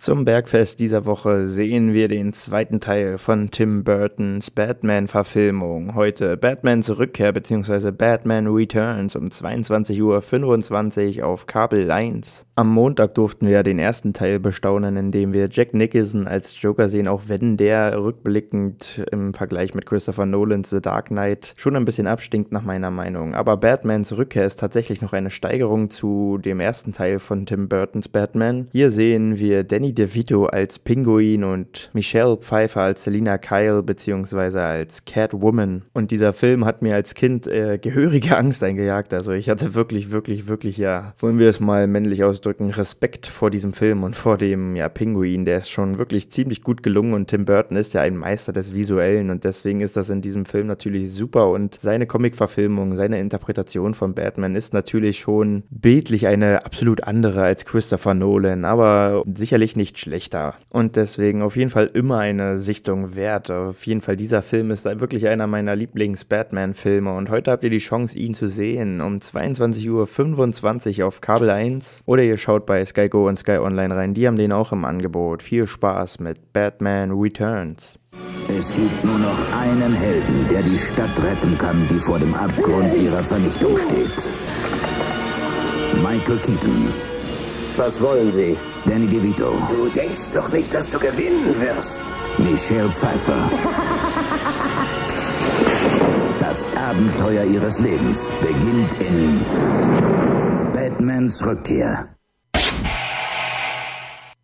Zum Bergfest dieser Woche sehen wir den zweiten Teil von Tim Burtons Batman-Verfilmung. Heute Batmans Rückkehr bzw. Batman Returns um 22.25 Uhr auf Kabel 1. Am Montag durften wir den ersten Teil bestaunen, indem wir Jack Nicholson als Joker sehen, auch wenn der rückblickend im Vergleich mit Christopher Nolans The Dark Knight schon ein bisschen abstinkt nach meiner Meinung. Aber Batmans Rückkehr ist tatsächlich noch eine Steigerung zu dem ersten Teil von Tim Burtons Batman. Hier sehen wir Danny Danny DeVito als Pinguin und Michelle Pfeiffer als Selina Kyle bzw. als Catwoman. Und dieser Film hat mir als Kind äh, gehörige Angst eingejagt. Also ich hatte wirklich, wirklich, wirklich, ja, wollen wir es mal männlich ausdrücken, Respekt vor diesem Film und vor dem, ja, Pinguin. Der ist schon wirklich ziemlich gut gelungen und Tim Burton ist ja ein Meister des Visuellen und deswegen ist das in diesem Film natürlich super und seine Comic-Verfilmung, seine Interpretation von Batman ist natürlich schon bildlich eine absolut andere als Christopher Nolan, aber sicherlich nicht nicht schlechter. Und deswegen auf jeden Fall immer eine Sichtung wert. Auf jeden Fall, dieser Film ist wirklich einer meiner Lieblings-Batman-Filme. Und heute habt ihr die Chance, ihn zu sehen. Um 22.25 Uhr auf Kabel 1. Oder ihr schaut bei Sky Go und Sky Online rein. Die haben den auch im Angebot. Viel Spaß mit Batman Returns. Es gibt nur noch einen Helden, der die Stadt retten kann, die vor dem Abgrund ihrer Vernichtung steht. Michael Keaton. Was wollen Sie? Danny DeVito. Du denkst doch nicht, dass du gewinnen wirst. Michelle Pfeiffer. Das Abenteuer ihres Lebens beginnt in Batmans Rückkehr.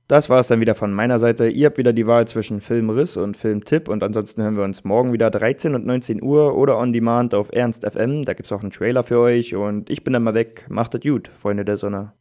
Das war es dann wieder von meiner Seite. Ihr habt wieder die Wahl zwischen Filmriss und Filmtipp und ansonsten hören wir uns morgen wieder 13 und 19 Uhr oder on demand auf Ernst FM. Da gibt es auch einen Trailer für euch und ich bin dann mal weg. Macht es gut, Freunde der Sonne.